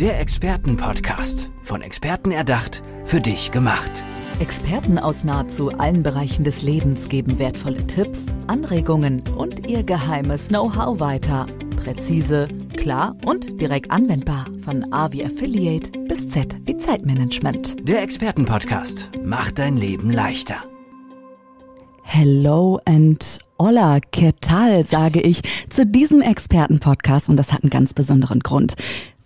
Der Expertenpodcast. Von Experten erdacht, für dich gemacht. Experten aus nahezu allen Bereichen des Lebens geben wertvolle Tipps, Anregungen und ihr geheimes Know-how weiter. Präzise, klar und direkt anwendbar. Von A wie Affiliate bis Z wie Zeitmanagement. Der Expertenpodcast macht dein Leben leichter. Hello and hola, ¿qué tal, sage ich zu diesem Expertenpodcast und das hat einen ganz besonderen Grund.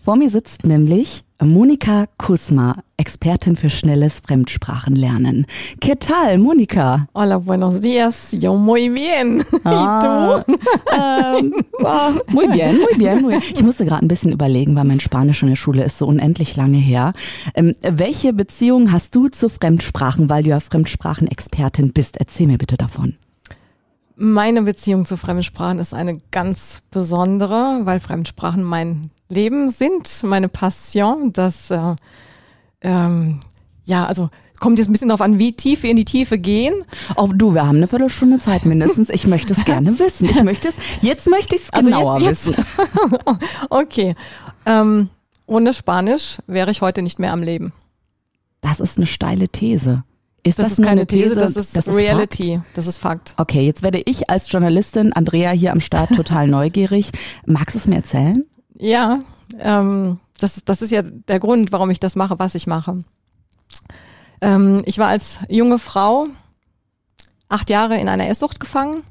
Vor mir sitzt nämlich Monika Kusma, Expertin für schnelles Fremdsprachenlernen. ¿Qué tal, Monika? Hola, buenos días. Yo muy bien. Ah, ¿Y ähm, ah, muy bien, muy bien, muy bien. Ich musste gerade ein bisschen überlegen, weil mein Spanisch in der Schule ist so unendlich lange her. Ähm, welche Beziehung hast du zu Fremdsprachen, weil du ja Fremdsprachenexpertin bist? Erzähl mir bitte davon. Meine Beziehung zu Fremdsprachen ist eine ganz besondere, weil Fremdsprachen mein Leben sind, meine Passion. Das, äh, ähm, ja, also kommt jetzt ein bisschen darauf an, wie tief wir in die Tiefe gehen. Auch du, wir haben eine Viertelstunde Zeit mindestens. Ich möchte es gerne wissen. Ich möchte es, jetzt möchte ich es genauer also jetzt, wissen. Jetzt. okay. Ähm, ohne Spanisch wäre ich heute nicht mehr am Leben. Das ist eine steile These. Ist Das, das, ist keine eine These, das ist, Fakt? Reality. Das ist Fakt. Okay, jetzt werde ich als Journalistin Andrea hier am Start total neugierig. Magst du es mir erzählen? Ja, ähm, das, das ist ja der Grund, warum ich das mache, was ich mache. Ähm, ich war als junge Frau acht Jahre in einer Esssucht gefangen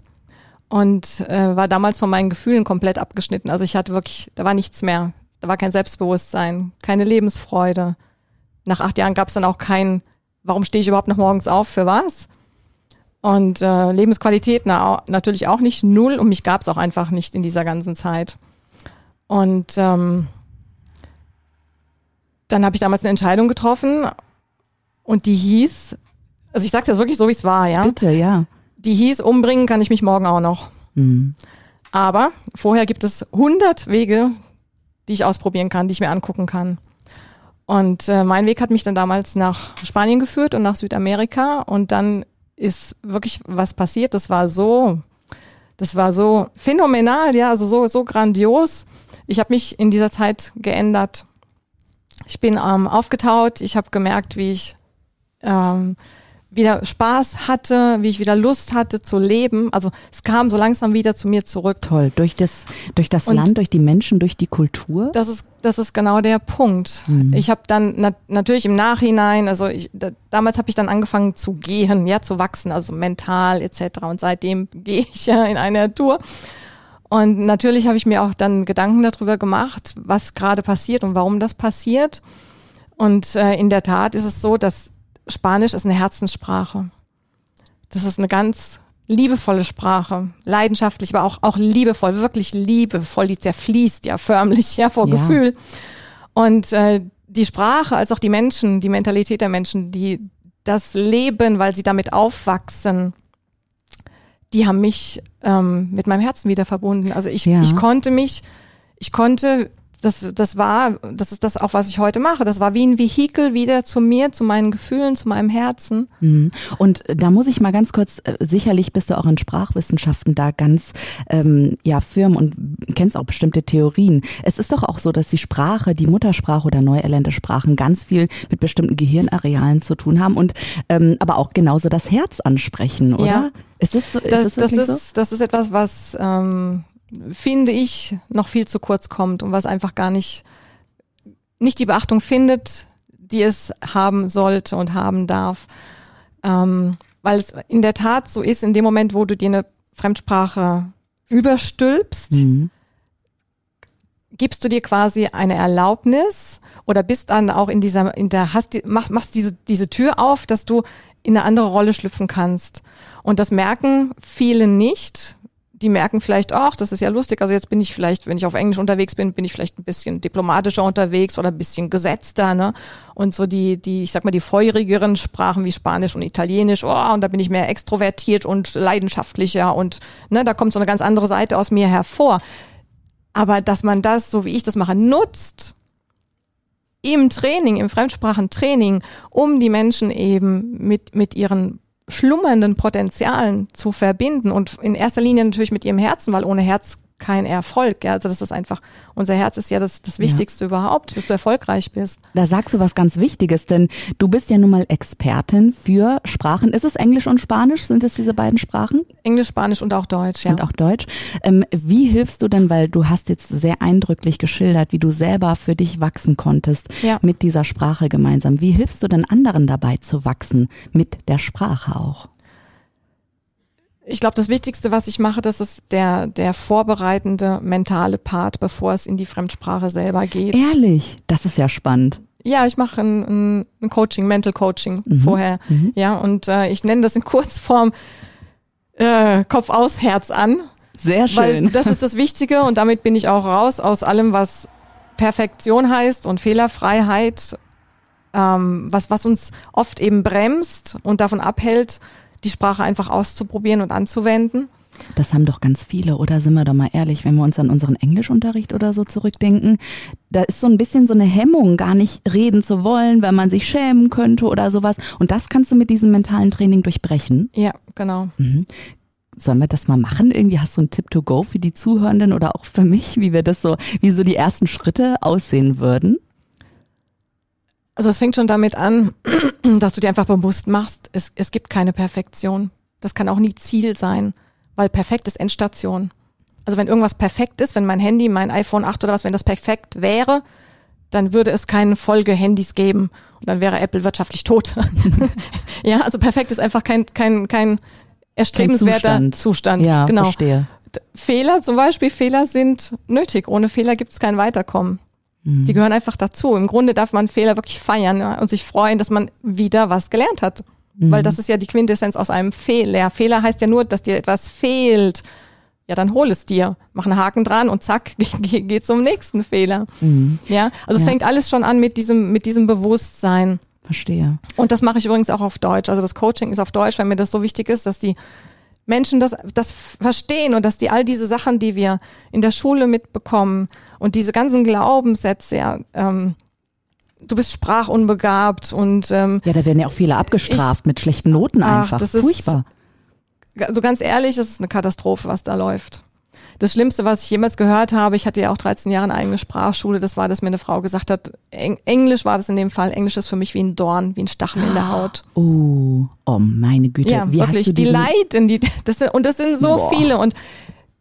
und äh, war damals von meinen Gefühlen komplett abgeschnitten. Also ich hatte wirklich, da war nichts mehr. Da war kein Selbstbewusstsein, keine Lebensfreude. Nach acht Jahren gab es dann auch kein, warum stehe ich überhaupt noch morgens auf, für was? Und äh, Lebensqualität na, natürlich auch nicht null und mich gab es auch einfach nicht in dieser ganzen Zeit. Und ähm, dann habe ich damals eine Entscheidung getroffen und die hieß, also ich sage das wirklich so, wie es war, ja. Bitte, ja. Die hieß, umbringen kann ich mich morgen auch noch. Hm. Aber vorher gibt es 100 Wege, die ich ausprobieren kann, die ich mir angucken kann. Und äh, mein Weg hat mich dann damals nach Spanien geführt und nach Südamerika und dann ist wirklich was passiert. Das war so, das war so phänomenal, ja, also so so grandios. Ich habe mich in dieser Zeit geändert. Ich bin ähm, aufgetaut. Ich habe gemerkt, wie ich ähm, wieder Spaß hatte, wie ich wieder Lust hatte zu leben. Also es kam so langsam wieder zu mir zurück. Toll. Durch das, durch das Und- Land, durch die Menschen, durch die Kultur. Das ist, das ist genau der Punkt. Mhm. Ich habe dann nat natürlich im Nachhinein, also ich, da, damals habe ich dann angefangen zu gehen, ja, zu wachsen, also mental etc. Und seitdem gehe ich ja in eine Tour. Und natürlich habe ich mir auch dann Gedanken darüber gemacht, was gerade passiert und warum das passiert. Und äh, in der Tat ist es so, dass Spanisch ist eine Herzenssprache. Das ist eine ganz liebevolle Sprache, leidenschaftlich, aber auch, auch liebevoll, wirklich liebevoll, die zerfließt ja förmlich, ja, vor Ja. Gefühl. Und äh, die Sprache, als auch die Menschen, die Mentalität der Menschen, die das leben, weil sie damit aufwachsen, die haben mich ähm, mit meinem Herzen wieder verbunden. Also ich, Ja. ich konnte mich, ich konnte, das, das war, das ist das auch, was ich heute mache. Das war wie ein Vehikel wieder zu mir, zu meinen Gefühlen, zu meinem Herzen. Mhm. Und da muss ich mal ganz kurz, äh, sicherlich bist du auch in Sprachwissenschaften da ganz ähm, ja firm und kennst auch bestimmte Theorien. Es ist doch auch so, dass die Sprache, die Muttersprache oder neu erlernte Sprachen ganz viel mit bestimmten Gehirnarealen zu tun haben und ähm, aber auch genauso das Herz ansprechen, oder? Ja. Ist das so? Ist Das, das, das, ist, das ist etwas, was, ähm, finde ich, noch viel zu kurz kommt und was einfach gar nicht, nicht die Beachtung findet, die es haben sollte und haben darf. Ähm, weil es in der Tat so ist, in dem Moment, wo du dir eine Fremdsprache überstülpst? Mhm. gibst du dir quasi eine Erlaubnis oder bist dann auch in dieser, in der, hast machst, machst diese, diese Tür auf, dass du in eine andere Rolle schlüpfen kannst. Und das merken viele nicht. Die merken vielleicht, ach, das ist ja lustig. Also jetzt bin ich vielleicht, wenn ich auf Englisch unterwegs bin, bin ich vielleicht ein bisschen diplomatischer unterwegs oder ein bisschen gesetzter, ne? Und so die, die, ich sag mal, die feurigeren Sprachen wie Spanisch und Italienisch, oh, und da bin ich mehr extrovertiert und leidenschaftlicher und, ne, da kommt so eine ganz andere Seite aus mir hervor. Aber dass man das, so wie ich das mache, nutzt im Training, im Fremdsprachentraining, um die Menschen eben mit, mit ihren schlummernden Potenzialen zu verbinden und in erster Linie natürlich mit ihrem Herzen, weil ohne Herz kein Erfolg. Ja? Also das ist einfach, unser Herz ist ja das, das Wichtigste ja. überhaupt, dass du erfolgreich bist. Da sagst du was ganz Wichtiges, denn du bist ja nun mal Expertin für Sprachen. Ist es Englisch und Spanisch? Sind es diese beiden Sprachen? Englisch, Spanisch und auch Deutsch, ja. Und auch Deutsch. Ähm, wie hilfst du denn, weil du hast jetzt sehr eindrücklich geschildert, wie du selber für dich wachsen konntest ja. mit dieser Sprache gemeinsam. Wie hilfst du denn anderen dabei zu wachsen mit der Sprache auch? Ich glaube, das Wichtigste, was ich mache, das ist der, der vorbereitende mentale Part, bevor es in die Fremdsprache selber geht. Ehrlich, das ist ja spannend. Ja, ich mache ein, ein, Coaching, Mental Coaching mhm. vorher. Mhm. Ja, und äh, ich nenne das in Kurzform äh, Kopf aus, Herz an. Sehr schön. Weil das ist das Wichtige und damit bin ich auch raus aus allem, was Perfektion heißt und Fehlerfreiheit, ähm, was, was uns oft eben bremst und davon abhält, die Sprache einfach auszuprobieren und anzuwenden. Das haben doch ganz viele, oder sind wir doch mal ehrlich, wenn wir uns an unseren Englischunterricht oder so zurückdenken, da ist so ein bisschen so eine Hemmung, gar nicht reden zu wollen, weil man sich schämen könnte oder sowas. Und das kannst du mit diesem mentalen Training durchbrechen. Ja, genau. Mhm. Sollen wir das mal machen? Irgendwie hast du einen Tipp to go für die Zuhörenden oder auch für mich, wie wir das so, wie so die ersten Schritte aussehen würden? Also es fängt schon damit an, dass du dir einfach bewusst machst, es, es gibt keine Perfektion. Das kann auch nie Ziel sein, weil perfekt ist Endstation. Also wenn irgendwas perfekt ist, wenn mein Handy, mein iPhone 8 oder was, wenn das perfekt wäre, dann würde es keine Folge-Handys geben und dann wäre Apple wirtschaftlich tot. ja, also perfekt ist einfach kein, kein, kein erstrebenswerter kein Zustand. Zustand. Ja, genau. verstehe. Fehler zum Beispiel, Fehler sind nötig. Ohne Fehler gibt es kein Weiterkommen. Mhm. Die gehören einfach dazu. Im Grunde darf man Fehler wirklich feiern ja, und sich freuen, dass man wieder was gelernt hat. Mhm. Weil das ist ja die Quintessenz aus einem Fehler. Fehler heißt ja nur, dass dir etwas fehlt. Ja, dann hol es dir, mach einen Haken dran und zack, geh, geh zum nächsten Fehler. Mhm. Ja, also es fängt alles schon an mit diesem, mit diesem Bewusstsein. Verstehe. Und das mache ich übrigens auch auf Deutsch. Also das Coaching ist auf Deutsch, weil mir das so wichtig ist, dass die Menschen das, das verstehen und dass die all diese Sachen, die wir in der Schule mitbekommen und diese ganzen Glaubenssätze, ja, ähm, du bist sprachunbegabt und ähm, ja, da werden ja auch viele abgestraft ich, mit schlechten Noten einfach. Ach, das Furchtbar. Ist, also ganz ehrlich, es ist eine Katastrophe, was da läuft das Schlimmste, was ich jemals gehört habe, ich hatte ja auch 13 Jahre eine eigene Sprachschule, das war, dass mir eine Frau gesagt hat, Englisch war das in dem Fall, Englisch ist für mich wie ein Dorn, wie ein Stachel in der Haut. Oh, oh meine Güte. Ja, wie wirklich, die leiden, die, das sind, und das sind so Boah. viele und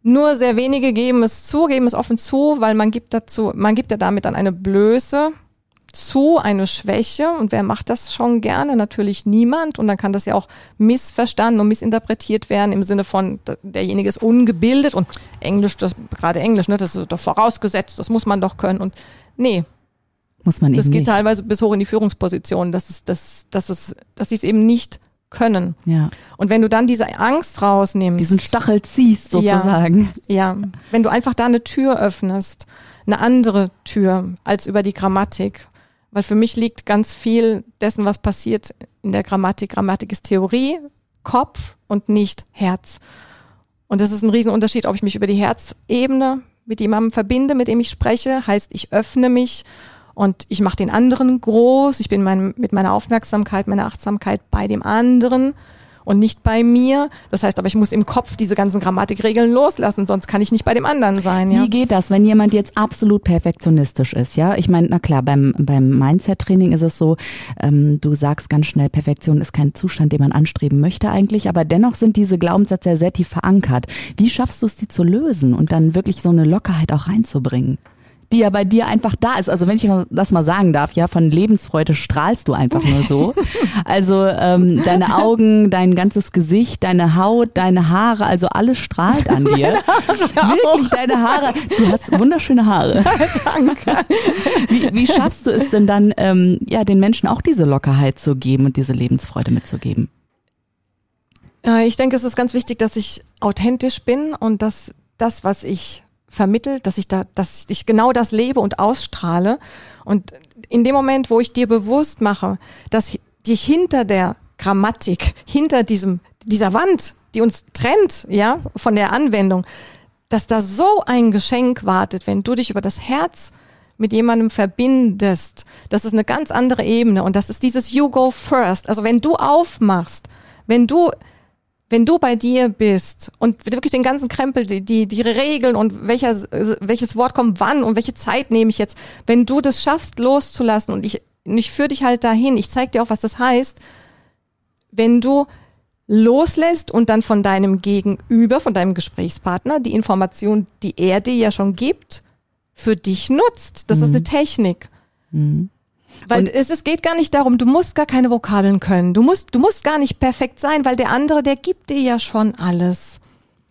nur sehr wenige geben es zu, geben es offen zu, weil man gibt dazu, man gibt ja damit dann eine Blöße zu, eine Schwäche. Und wer macht das schon gerne? Natürlich niemand. Und dann kann das ja auch missverstanden und missinterpretiert werden im Sinne von, derjenige ist ungebildet und Englisch, das, gerade Englisch, ne, das ist doch vorausgesetzt, das muss man doch können. Und nee. Muss man eben Das geht nicht. teilweise bis hoch in die Führungsposition, dass es, dass, dass es, dass sie es eben nicht können. Ja. Und wenn du dann diese Angst rausnimmst. Diesen Stachel ziehst sozusagen. Ja, ja. Wenn du einfach da eine Tür öffnest, eine andere Tür als über die Grammatik weil für mich liegt ganz viel dessen, was passiert in der Grammatik. Grammatik ist Theorie, Kopf und nicht Herz. Und das ist ein Riesenunterschied, ob ich mich über die Herzebene mit jemandem verbinde, mit dem ich spreche, heißt, ich öffne mich und ich mache den anderen groß. Ich bin mein, mit meiner Aufmerksamkeit, meiner Achtsamkeit bei dem anderen und nicht bei mir. Das heißt aber, ich muss im Kopf diese ganzen Grammatikregeln loslassen, sonst kann ich nicht bei dem anderen sein. Ja? Wie geht das, wenn jemand jetzt absolut perfektionistisch ist? Ja, ich meine, na klar, beim, beim Mindset-Training ist es so, ähm, du sagst ganz schnell, Perfektion ist kein Zustand, den man anstreben möchte eigentlich, aber dennoch sind diese Glaubenssätze sehr, sehr tief verankert. Wie schaffst du es, die zu lösen und dann wirklich so eine Lockerheit auch reinzubringen? Die ja bei dir einfach da ist. Also wenn ich das mal sagen darf, ja, von Lebensfreude strahlst du einfach nur so. Also ähm, deine Augen, dein ganzes Gesicht, deine Haut, deine Haare, also alles strahlt an dir. Wirklich, deine Haare. Du hast wunderschöne Haare. Danke. Wie, wie schaffst du es denn dann, ähm, ja, den Menschen auch diese Lockerheit zu geben und diese Lebensfreude mitzugeben? Ich denke, es ist ganz wichtig, dass ich authentisch bin und dass das, was ich vermittelt, dass ich da, dass ich genau das lebe und ausstrahle. Und in dem Moment, wo ich dir bewusst mache, dass dich hinter der Grammatik, hinter diesem, dieser Wand, die uns trennt, ja, von der Anwendung, dass da so ein Geschenk wartet, wenn du dich über das Herz mit jemandem verbindest. Das ist eine ganz andere Ebene und das ist dieses You go first. Also wenn du aufmachst, wenn du wenn du bei dir bist und wirklich den ganzen Krempel, die, die, die Regeln und welcher, welches Wort kommt wann und welche Zeit nehme ich jetzt, wenn du das schaffst loszulassen und ich, ich führe dich halt dahin, ich zeige dir auch, was das heißt, wenn du loslässt und dann von deinem Gegenüber, von deinem Gesprächspartner die Information, die er dir ja schon gibt, für dich nutzt. Das mhm. ist eine Technik. Mhm. Weil es, es geht gar nicht darum, du musst gar keine Vokabeln können. Du musst, du musst gar nicht perfekt sein, weil der andere, der gibt dir ja schon alles.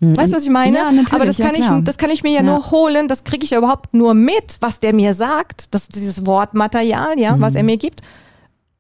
Mhm. Weißt du, was ich meine? Ja, Aber das kann ja, ich, das kann ich mir ja, ja. nur holen. Das kriege ich ja überhaupt nur mit, was der mir sagt. Das ist dieses Wortmaterial, ja, mhm. was er mir gibt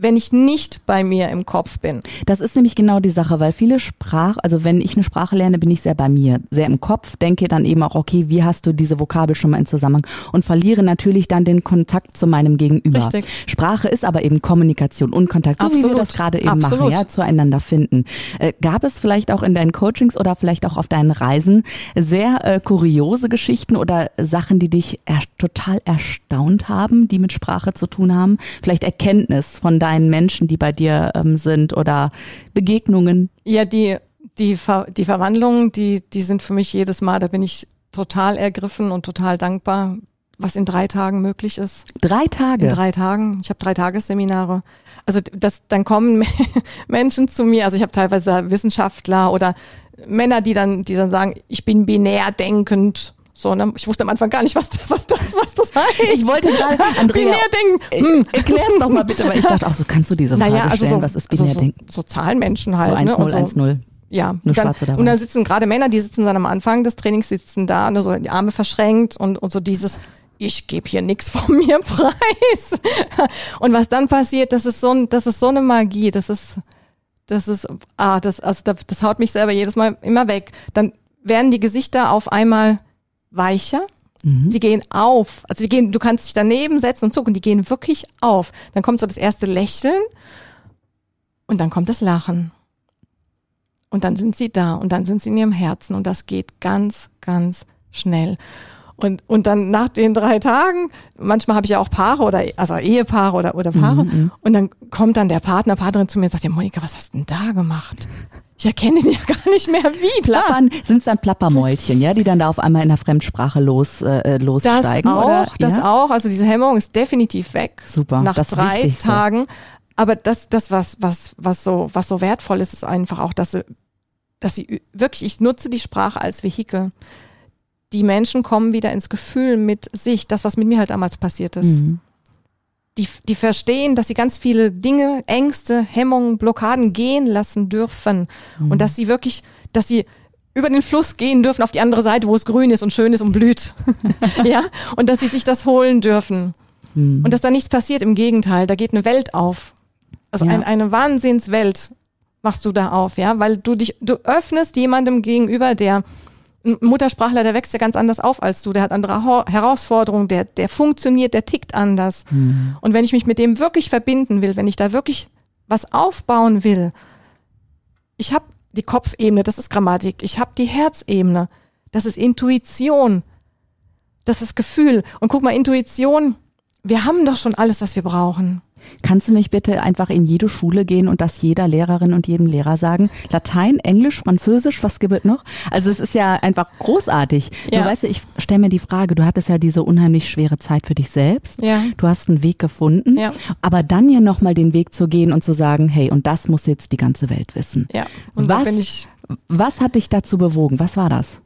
wenn ich nicht bei mir im Kopf bin. Das ist nämlich genau die Sache, weil viele Sprach, also wenn ich eine Sprache lerne, bin ich sehr bei mir, sehr im Kopf, denke dann eben auch, okay, wie hast du diese Vokabel schon mal in Zusammenhang und verliere natürlich dann den Kontakt zu meinem Gegenüber. Richtig. Sprache ist aber eben Kommunikation und Kontakt, so Absolut. wie wir das gerade eben Absolut. machen, ja, zueinander finden. Äh, gab es vielleicht auch in deinen Coachings oder vielleicht auch auf deinen Reisen sehr äh, kuriose Geschichten oder Sachen, die dich er total erstaunt haben, die mit Sprache zu tun haben? Vielleicht Erkenntnis von deinem kleinen Menschen, die bei dir ähm, sind oder Begegnungen? Ja, die, die, Ver die Verwandlungen, die, die sind für mich jedes Mal, da bin ich total ergriffen und total dankbar, was in drei Tagen möglich ist. Drei Tage? In drei Tagen. Ich habe drei Tagesseminare. Also das, dann kommen Menschen zu mir, also ich habe teilweise Wissenschaftler oder Männer, die dann, die dann sagen, ich bin binär denkend so, ne? Ich wusste am Anfang gar nicht, was, was, das, was das heißt. Ich wollte gerade, Andrea, binär denken. Hm. Erklär's doch mal bitte, weil ich dachte, ach so, kannst du diese Frage naja, also stellen, so, was ist binär also denken? So, so Zahlenmenschen halt. So 1-0, ne? so, 1-0. Ja, Nur dann, schwarz oder und dann sitzen gerade Männer, die sitzen dann am Anfang des Trainings, sitzen da, ne, so die Arme verschränkt und, und so dieses, ich gebe hier nichts von mir preis. und was dann passiert, das ist so, ein, das ist so eine Magie, das ist, das ist, ah, das, also das, das haut mich selber jedes Mal immer weg. Dann werden die Gesichter auf einmal weicher, Mhm. Sie gehen auf. Also sie gehen, du kannst dich daneben setzen und zucken, die gehen wirklich auf. Dann kommt so das erste Lächeln und dann kommt das Lachen. Und dann sind sie da und dann sind sie in ihrem Herzen und das geht ganz, ganz schnell. Und, und dann nach den drei Tagen, manchmal habe ich ja auch Paare oder also Ehepaare oder, oder Paare, mhm. mhm. und dann kommt dann der Partner, Partnerin zu mir und sagt, ja Monika, was hast du denn da gemacht? Ich erkenne ihn ja gar nicht mehr wieder. sind es dann Plappermäulchen, ja, die dann da auf einmal in der Fremdsprache los, äh, lossteigen? Das auch, oder? das ja? auch. Also diese Hemmung ist definitiv weg. Super. Nach drei Tagen. Aber das, das was, was, was so, was so wertvoll ist, ist einfach auch, dass sie, dass sie wirklich, ich nutze die Sprache als Vehikel. Die Menschen kommen wieder ins Gefühl mit sich, das, was mit mir halt damals passiert ist. Mhm die, die verstehen, dass sie ganz viele Dinge, Ängste, Hemmungen, Blockaden gehen lassen dürfen mhm. und dass sie wirklich, dass sie über den Fluss gehen dürfen auf die andere Seite, wo es grün ist und schön ist und blüht. ja, und dass sie sich das holen dürfen. Mhm. Und dass da nichts passiert, im Gegenteil, da geht eine Welt auf. Also ja. ein, eine Wahnsinnswelt machst du da auf, ja, weil du dich, du öffnest jemandem gegenüber, der ein Muttersprachler, der wächst ja ganz anders auf als du, der hat andere Herausforderungen, der, der funktioniert, der tickt anders. Mhm. Und wenn ich mich mit dem wirklich verbinden will, wenn ich da wirklich was aufbauen will, ich habe die Kopfebene, das ist Grammatik, ich habe die Herzebene, das ist Intuition, das ist Gefühl. Und guck mal, Intuition, wir haben doch schon alles, was wir brauchen. Kannst du nicht bitte einfach in jede Schule gehen und das jeder Lehrerin und jedem Lehrer sagen? Latein, Englisch, Französisch, was gibt es noch? Also es ist ja einfach großartig. Ja. Du weißt, ich stelle mir die Frage, du hattest ja diese unheimlich schwere Zeit für dich selbst. Ja. Du hast einen Weg gefunden. Ja. Aber dann ja nochmal den Weg zu gehen und zu sagen, hey, und das muss jetzt die ganze Welt wissen. Ja. Und was, bin ich was hat dich dazu bewogen? Was war das?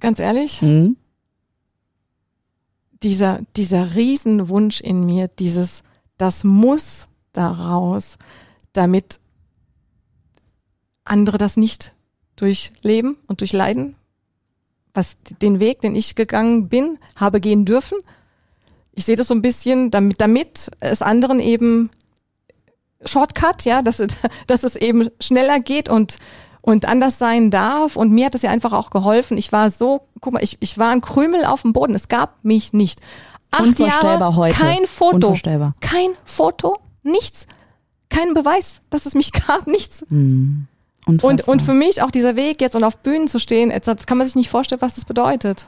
Ganz ehrlich? Mhm dieser, dieser Riesenwunsch in mir, dieses, das muss daraus, damit andere das nicht durchleben und durchleiden, was den Weg, den ich gegangen bin, habe gehen dürfen. Ich sehe das so ein bisschen, damit, damit es anderen eben Shortcut, ja, dass, dass es eben schneller geht und und anders sein darf. Und mir hat das ja einfach auch geholfen. Ich war so, guck mal, ich, ich war ein Krümel auf dem Boden. Es gab mich nicht. Acht Jahre, heute. kein Foto. Kein Foto, nichts. Kein Beweis, dass es mich gab, nichts. Mm, und, und für mich auch dieser Weg jetzt und auf Bühnen zu stehen, das kann man sich nicht vorstellen, was das bedeutet.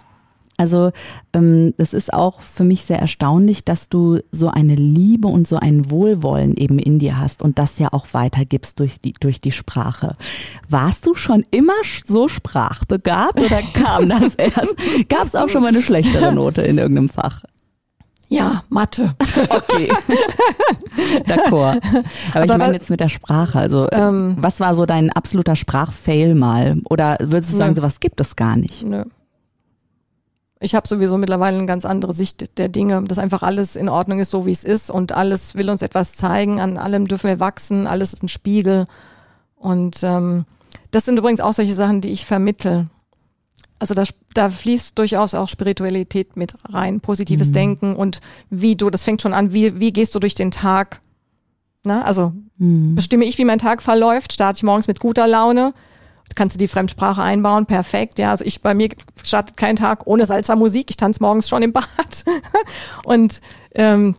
Also ähm, es ist auch für mich sehr erstaunlich, dass du so eine Liebe und so ein Wohlwollen eben in dir hast und das ja auch weitergibst durch die, durch die Sprache. Warst du schon immer so sprachbegabt oder kam das erst? Gab es auch schon mal eine schlechtere Note in irgendeinem Fach? Ja, Mathe. Okay. D'accord. Aber, Aber ich meine jetzt mit der Sprache. Also, ähm, was war so dein absoluter Sprachfail mal? Oder würdest du sagen, sowas gibt es gar nicht? Nö. Ich habe sowieso mittlerweile eine ganz andere Sicht der Dinge, dass einfach alles in Ordnung ist, so wie es ist und alles will uns etwas zeigen, an allem dürfen wir wachsen, alles ist ein Spiegel. Und ähm, das sind übrigens auch solche Sachen, die ich vermittel. Also da, da fließt durchaus auch Spiritualität mit rein, positives mhm. Denken und wie du, das fängt schon an, wie, wie gehst du durch den Tag? Na, also mhm. bestimme ich, wie mein Tag verläuft, starte ich morgens mit guter Laune, kannst du die Fremdsprache einbauen, perfekt. Ja, also ich bei mir startet kein Tag ohne Salsa Musik. Ich tanze morgens schon im Bad. und ähm,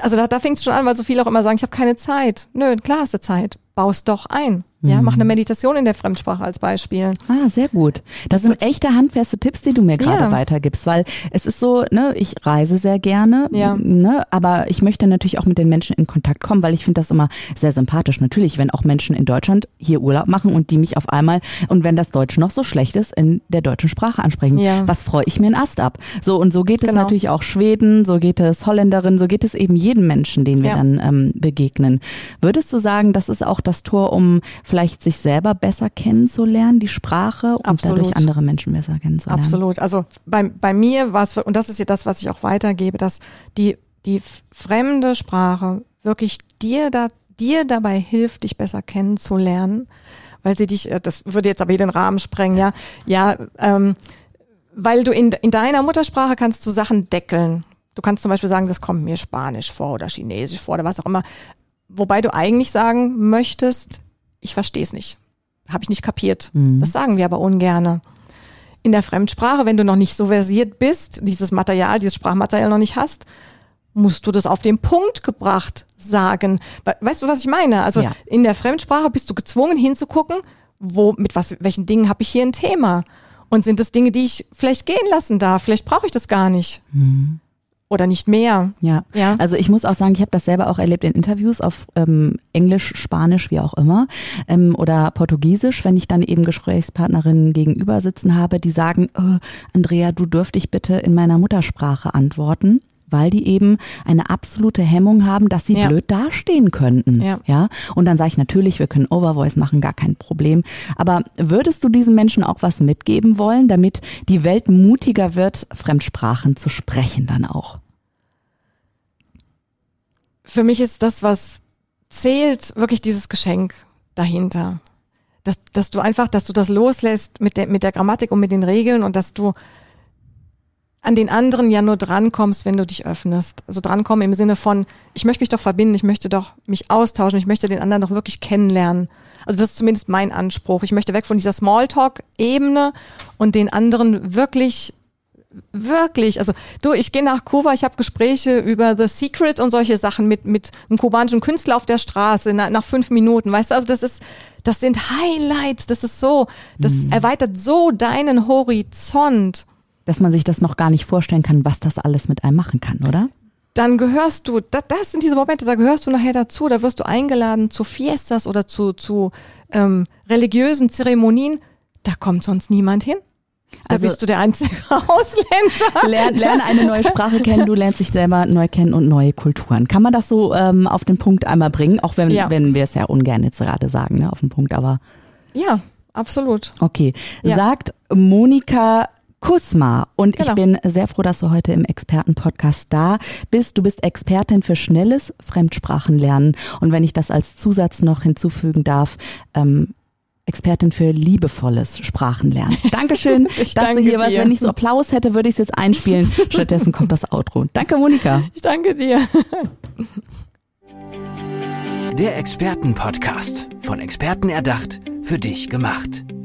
also da, da fängt es schon an, weil so viele auch immer sagen, ich habe keine Zeit. Nö, klar hast du Zeit. Baust doch ein. Ja, mach eine mhm. Meditation in der Fremdsprache als Beispiel. Ah, sehr gut. Das, sind echte handfeste Tipps, die du mir gerade ja. weitergibst, weil es ist so, ne, ich reise sehr gerne, ja. ne, aber ich möchte natürlich auch mit den Menschen in Kontakt kommen, weil ich finde das immer sehr sympathisch. Natürlich, wenn auch Menschen in Deutschland hier Urlaub machen und die mich auf einmal und wenn das Deutsch noch so schlecht ist, in der deutschen Sprache ansprechen, ja. was freue ich mir einen Ast ab. So und so geht es genau. natürlich auch Schweden, so geht es Holländerin, so geht es eben jedem Menschen, den wir dann ähm, begegnen. Würdest du sagen, das ist auch das Tor, um vielleicht sich selber besser kennenzulernen, die Sprache und Absolut. dadurch andere Menschen besser kennenzulernen. Absolut. Also bei, bei mir war es, und das ist ja das, was ich auch weitergebe, dass die, die fremde Sprache wirklich dir da, dir dabei hilft, dich besser kennenzulernen, weil sie dich, äh, das würde jetzt aber hier den Rahmen sprengen, ja, ja, ähm, weil du in, in deiner Muttersprache kannst du Sachen deckeln. Du kannst zum Beispiel sagen, das kommt mir Spanisch vor oder Chinesisch vor oder was auch immer. Wobei du eigentlich sagen möchtest, ich verstehe es nicht. Habe ich nicht kapiert. Mhm. Das sagen wir aber ungerne. In der Fremdsprache, wenn du noch nicht so versiert bist, dieses Material, dieses Sprachmaterial noch nicht hast, musst du das auf den Punkt gebracht sagen. Weißt du, was ich meine? Also ja. in der Fremdsprache bist du gezwungen hinzugucken, wo, mit was, welchen Dingen habe ich hier ein Thema? Und sind das Dinge, die ich vielleicht gehen lassen darf? Vielleicht brauche ich das gar nicht. Mhm oder nicht mehr. Ja. ja. Also ich muss auch sagen, ich habe das selber auch erlebt in Interviews auf ähm, Englisch, Spanisch, wie auch immer, ähm, oder Portugiesisch, wenn ich dann eben Gesprächspartnerinnen gegenüber sitzen habe, die sagen, oh, Andrea, du dürftest bitte in meiner Muttersprache antworten weil die eben eine absolute Hemmung haben, dass sie ja. blöd dastehen könnten. Ja. ja. Und dann sage ich natürlich, wir können Overvoice machen, gar kein Problem. Aber würdest du diesen Menschen auch was mitgeben wollen, damit die Welt mutiger wird, Fremdsprachen zu sprechen dann auch? Für mich ist das, was zählt, wirklich dieses Geschenk dahinter. Dass, dass du einfach, dass du das loslässt mit der, mit der Grammatik und mit den Regeln und dass du an den anderen ja nur drankommst, wenn du dich öffnest. Also drankommen im Sinne von, ich möchte mich doch verbinden, ich möchte doch mich austauschen, ich möchte den anderen doch wirklich kennenlernen. Also das ist zumindest mein Anspruch. Ich möchte weg von dieser Smalltalk-Ebene und den anderen wirklich wirklich, also du, ich gehe nach Kuba, ich habe Gespräche über The Secret und solche Sachen mit mit einem kubanischen Künstler auf der Straße nach, nach fünf Minuten, weißt du, also das ist, das sind Highlights, das ist so, das mhm. erweitert so deinen Horizont dass man sich das noch gar nicht vorstellen kann, was das alles mit einem machen kann, oder? Dann gehörst du, das, das sind diese Momente, da gehörst du nachher dazu, da wirst du eingeladen zu Fiestas oder zu, zu ähm, religiösen Zeremonien, da kommt sonst niemand hin. Da also, bist du der einzige Ausländer. Lerne, lerne eine neue Sprache kennen, du lernst dich selber neu kennen und neue Kulturen. Kann man das so ähm, auf den Punkt einmal bringen? Auch wenn, ja. wenn wir es ja ungern jetzt gerade sagen, ne, auf den Punkt, aber. Ja, absolut. Okay. Ja. Sagt Monika Kusma. Und genau. ich bin sehr froh, dass du heute im Expertenpodcast da bist. Du bist Expertin für schnelles Fremdsprachenlernen. Und wenn ich das als Zusatz noch hinzufügen darf, ähm, Expertin für liebevolles Sprachenlernen. Dankeschön, ich dass danke du hier warst. Wenn ich so Applaus hätte, würde ich es jetzt einspielen. Stattdessen kommt das Outro. Danke, Monika. Ich danke dir. Der Expertenpodcast. Von Experten erdacht, für dich gemacht.